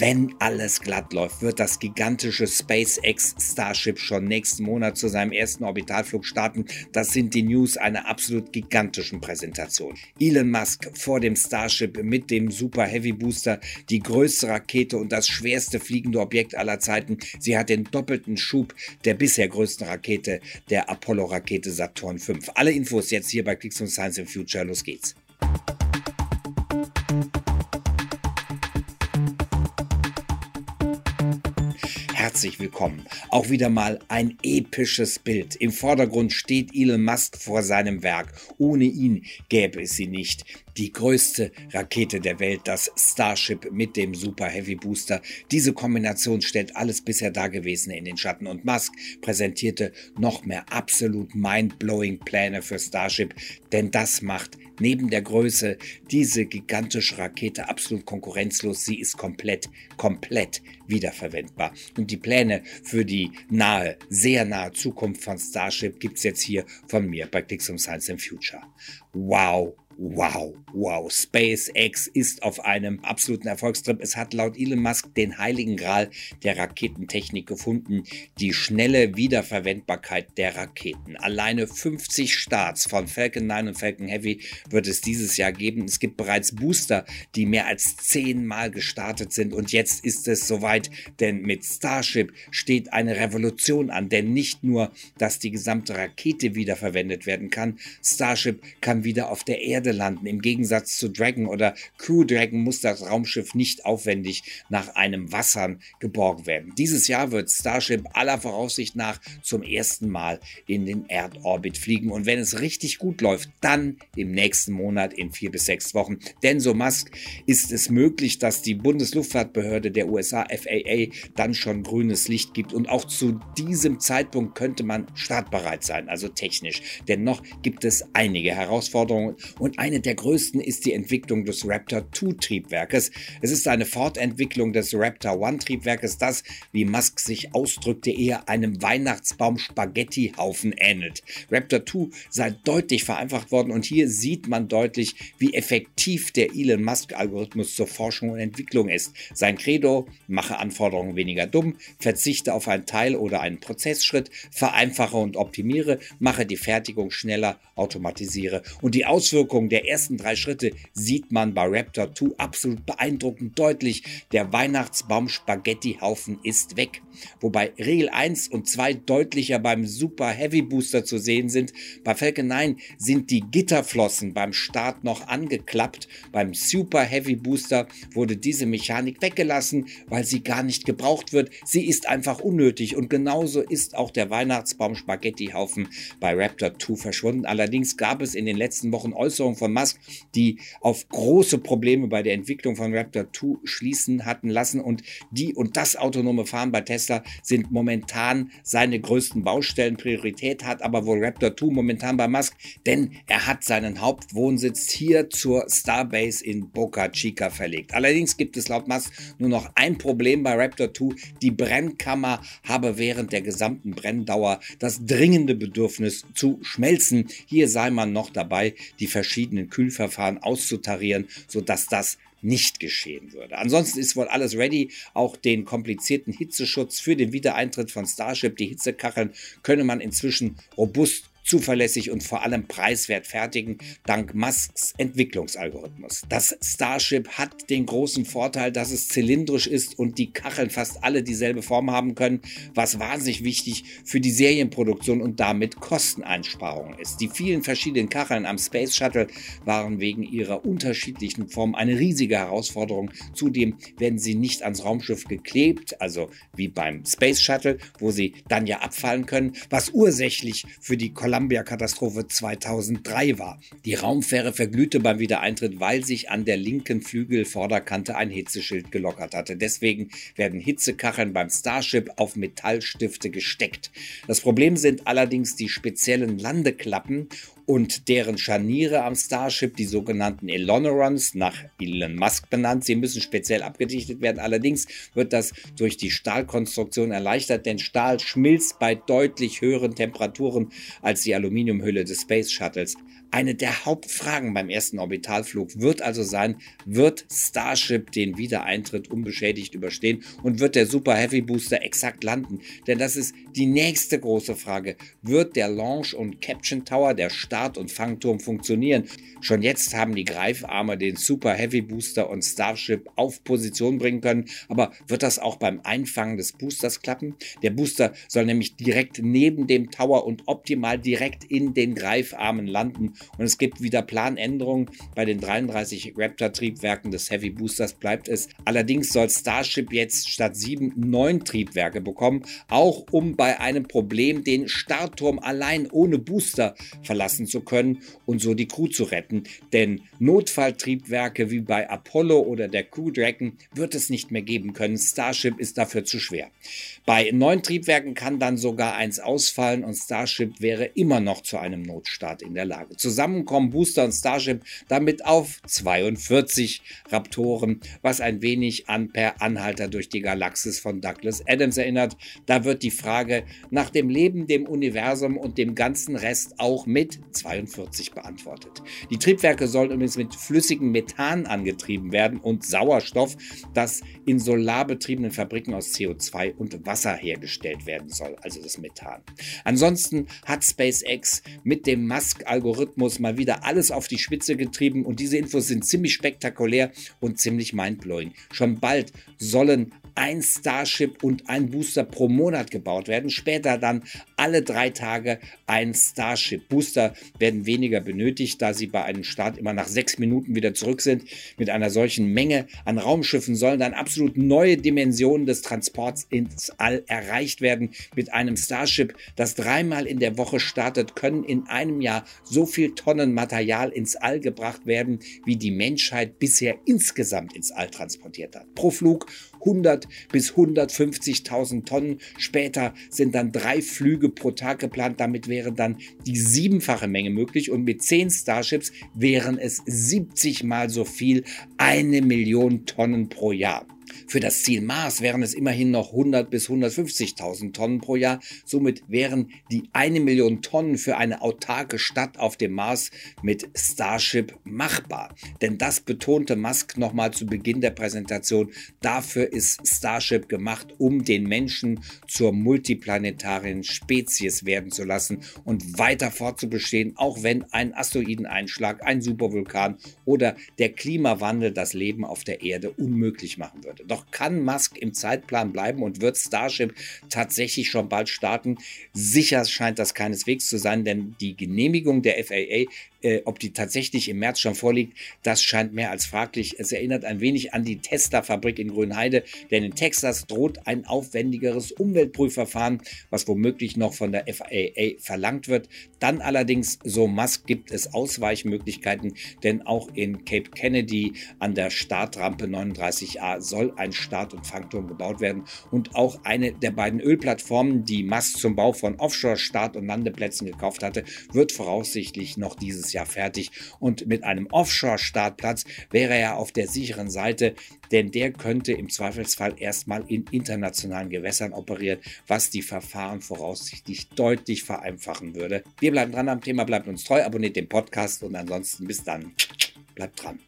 Wenn alles glatt läuft, wird das gigantische SpaceX Starship schon nächsten Monat zu seinem ersten Orbitalflug starten. Das sind die News einer absolut gigantischen Präsentation. Elon Musk vor dem Starship mit dem Super Heavy Booster, die größte Rakete und das schwerste fliegende Objekt aller Zeiten. Sie hat den doppelten Schub der bisher größten Rakete, der Apollo-Rakete Saturn V. Alle Infos jetzt hier bei Clicks und Science in Future. Los geht's. Herzlich willkommen. Auch wieder mal ein episches Bild. Im Vordergrund steht Elon Musk vor seinem Werk. Ohne ihn gäbe es sie nicht. Die größte Rakete der Welt, das Starship mit dem Super Heavy Booster. Diese Kombination stellt alles bisher Dagewesene in den Schatten und Musk präsentierte noch mehr absolut mind-blowing Pläne für Starship, denn das macht neben der Größe diese gigantische Rakete absolut konkurrenzlos. Sie ist komplett, komplett wiederverwendbar. Und die Pläne für die nahe, sehr nahe Zukunft von Starship gibt's jetzt hier von mir bei Clicks um Science and Future. Wow, Wow, wow, SpaceX ist auf einem absoluten Erfolgstrip. Es hat laut Elon Musk den heiligen Gral der Raketentechnik gefunden, die schnelle Wiederverwendbarkeit der Raketen. Alleine 50 Starts von Falcon 9 und Falcon Heavy wird es dieses Jahr geben. Es gibt bereits Booster, die mehr als zehnmal gestartet sind und jetzt ist es soweit, denn mit Starship steht eine Revolution an, denn nicht nur, dass die gesamte Rakete wiederverwendet werden kann, Starship kann wieder auf der Erde Erde landen. Im Gegensatz zu Dragon oder Crew Dragon muss das Raumschiff nicht aufwendig nach einem Wassern geborgen werden. Dieses Jahr wird Starship aller Voraussicht nach zum ersten Mal in den Erdorbit fliegen. Und wenn es richtig gut läuft, dann im nächsten Monat in vier bis sechs Wochen. Denn so Musk ist es möglich, dass die Bundesluftfahrtbehörde der USA FAA dann schon grünes Licht gibt. Und auch zu diesem Zeitpunkt könnte man startbereit sein, also technisch. Denn noch gibt es einige Herausforderungen und eine der größten ist die Entwicklung des Raptor 2 Triebwerkes. Es ist eine Fortentwicklung des Raptor 1 Triebwerkes, das, wie Musk sich ausdrückte, eher einem Weihnachtsbaum Spaghetti-Haufen ähnelt. Raptor 2 sei deutlich vereinfacht worden und hier sieht man deutlich, wie effektiv der Elon Musk Algorithmus zur Forschung und Entwicklung ist. Sein Credo, mache Anforderungen weniger dumm, verzichte auf einen Teil oder einen Prozessschritt, vereinfache und optimiere, mache die Fertigung schneller, automatisiere und die Auswirkungen Der ersten drei Schritte sieht man bei Raptor 2 absolut beeindruckend deutlich. Der Weihnachtsbaum-Spaghetti-Haufen ist weg. Wobei Regel 1 und 2 deutlicher beim Super Heavy Booster zu sehen sind. Bei Falcon 9 sind die Gitterflossen beim Start noch angeklappt. Beim Super Heavy Booster wurde diese Mechanik weggelassen, weil sie gar nicht gebraucht wird. Sie ist einfach unnötig und genauso ist auch der Weihnachtsbaum-Spaghetti-Haufen bei Raptor 2 verschwunden. Allerdings gab es in den letzten Wochen Äußerungen von Musk, die auf große Probleme bei der Entwicklung von Raptor 2 schließen hatten lassen und die und das autonome Fahren bei Tesla sind momentan seine größten Baustellen. Priorität hat aber wohl Raptor 2 momentan bei Musk, denn er hat seinen Hauptwohnsitz hier zur Starbase in Boca Chica verlegt. Allerdings gibt es laut Musk nur noch ein Problem bei Raptor 2. Die Brennkammer habe während der gesamten Brenndauer das dringende Bedürfnis zu schmelzen. Hier sei man noch dabei, die verschiedenen verschiedenen Kühlverfahren auszutarieren, sodass das nicht geschehen würde. Ansonsten ist wohl alles ready. Auch den komplizierten Hitzeschutz für den Wiedereintritt von Starship, die Hitzekacheln, könne man inzwischen robust zuverlässig und vor allem preiswert fertigen, dank Musks Entwicklungsalgorithmus. Das Starship hat den großen Vorteil, dass es zylindrisch ist und die Kacheln fast alle dieselbe Form haben können, was wahnsinnig wichtig für die Serienproduktion und damit Kosteneinsparungen ist. Die vielen verschiedenen Kacheln am Space Shuttle waren wegen ihrer unterschiedlichen Form eine riesige Herausforderung. Zudem werden sie nicht ans Raumschiff geklebt, also wie beim Space Shuttle, wo sie dann ja abfallen können, was ursächlich für die Kollaboration Columbia-Katastrophe 2003 war. Die Raumfähre verglühte beim Wiedereintritt, weil sich an der linken Flügelvorderkante ein Hitzeschild gelockert hatte. Deswegen werden Hitzekacheln beim Starship auf Metallstifte gesteckt. Das Problem sind allerdings die speziellen Landeklappen und deren Scharniere am Starship, die sogenannten Elonerons, nach Elon Musk benannt. Sie müssen speziell abgedichtet werden. Allerdings wird das durch die Stahlkonstruktion erleichtert, denn Stahl schmilzt bei deutlich höheren Temperaturen als die Aluminiumhülle des Space Shuttles. Eine der Hauptfragen beim ersten Orbitalflug wird also sein, wird Starship den Wiedereintritt unbeschädigt überstehen und wird der Super Heavy Booster exakt landen? Denn das ist die nächste große Frage. Wird der Launch und Caption Tower, der Start- und Fangturm funktionieren? Schon jetzt haben die Greifarme den Super Heavy Booster und Starship auf Position bringen können, aber wird das auch beim Einfangen des Boosters klappen? Der Booster soll nämlich direkt neben dem Tower und optimal direkt in den Greifarmen landen und es gibt wieder Planänderungen. Bei den 33 Raptor-Triebwerken des Heavy Boosters bleibt es. Allerdings soll Starship jetzt statt sieben neun Triebwerke bekommen, auch um bei einem Problem den Startturm allein ohne Booster verlassen zu können und so die Crew zu retten. Denn Notfalltriebwerke wie bei Apollo oder der Crew Dragon wird es nicht mehr geben können. Starship ist dafür zu schwer. Bei neun Triebwerken kann dann sogar eins ausfallen und Starship wäre immer noch zu einem Notstart in der Lage. Zusammen kommen Booster und Starship damit auf 42 Raptoren, was ein wenig an Per Anhalter durch die Galaxis von Douglas Adams erinnert. Da wird die Frage nach dem Leben, dem Universum und dem ganzen Rest auch mit 42 beantwortet. Die Triebwerke sollen übrigens mit flüssigem Methan angetrieben werden und Sauerstoff, das in solarbetriebenen Fabriken aus CO2 und Wasser hergestellt werden soll, also das Methan. Ansonsten hat SpaceX mit dem Musk-Algorithmus mal wieder alles auf die Spitze getrieben und diese Infos sind ziemlich spektakulär und ziemlich mindblowing. Schon bald sollen ein Starship und ein Booster pro Monat gebaut werden. Später dann alle drei Tage ein Starship. Booster werden weniger benötigt, da sie bei einem Start immer nach sechs Minuten wieder zurück sind. Mit einer solchen Menge an Raumschiffen sollen dann absolut neue Dimensionen des Transports ins All erreicht werden. Mit einem Starship, das dreimal in der Woche startet, können in einem Jahr so viel Tonnen Material ins All gebracht werden, wie die Menschheit bisher insgesamt ins All transportiert hat. Pro Flug 100 bis 150.000 Tonnen. Später sind dann drei Flüge pro Tag geplant. Damit wäre dann die siebenfache Menge möglich. Und mit zehn Starships wären es 70 mal so viel, eine Million Tonnen pro Jahr. Für das Ziel Mars wären es immerhin noch 100 bis 150.000 Tonnen pro Jahr. Somit wären die eine Million Tonnen für eine autarke Stadt auf dem Mars mit Starship machbar. Denn das betonte Musk nochmal zu Beginn der Präsentation. Dafür ist Starship gemacht, um den Menschen zur multiplanetaren Spezies werden zu lassen und weiter fortzubestehen, auch wenn ein Asteroideneinschlag, ein Supervulkan oder der Klimawandel das Leben auf der Erde unmöglich machen würde. Doch kann Musk im Zeitplan bleiben und wird Starship tatsächlich schon bald starten? Sicher scheint das keineswegs zu sein, denn die Genehmigung der FAA äh, ob die tatsächlich im März schon vorliegt, das scheint mehr als fraglich. Es erinnert ein wenig an die Tesla-Fabrik in Grünheide, denn in Texas droht ein aufwendigeres Umweltprüfverfahren, was womöglich noch von der FAA verlangt wird. Dann allerdings, so Musk, gibt es Ausweichmöglichkeiten, denn auch in Cape Kennedy an der Startrampe 39a soll ein Start- und Fangturm gebaut werden und auch eine der beiden Ölplattformen, die Musk zum Bau von Offshore-Start- und Landeplätzen gekauft hatte, wird voraussichtlich noch dieses nächstes Jahr fertig und mit einem Offshore-Startplatz wäre er auf der sicheren Seite, denn der könnte im Zweifelsfall erstmal in internationalen Gewässern operieren, was die Verfahren voraussichtlich deutlich vereinfachen würde. Wir bleiben dran am Thema, bleibt uns treu, abonniert den Podcast und ansonsten bis dann. Bleibt dran.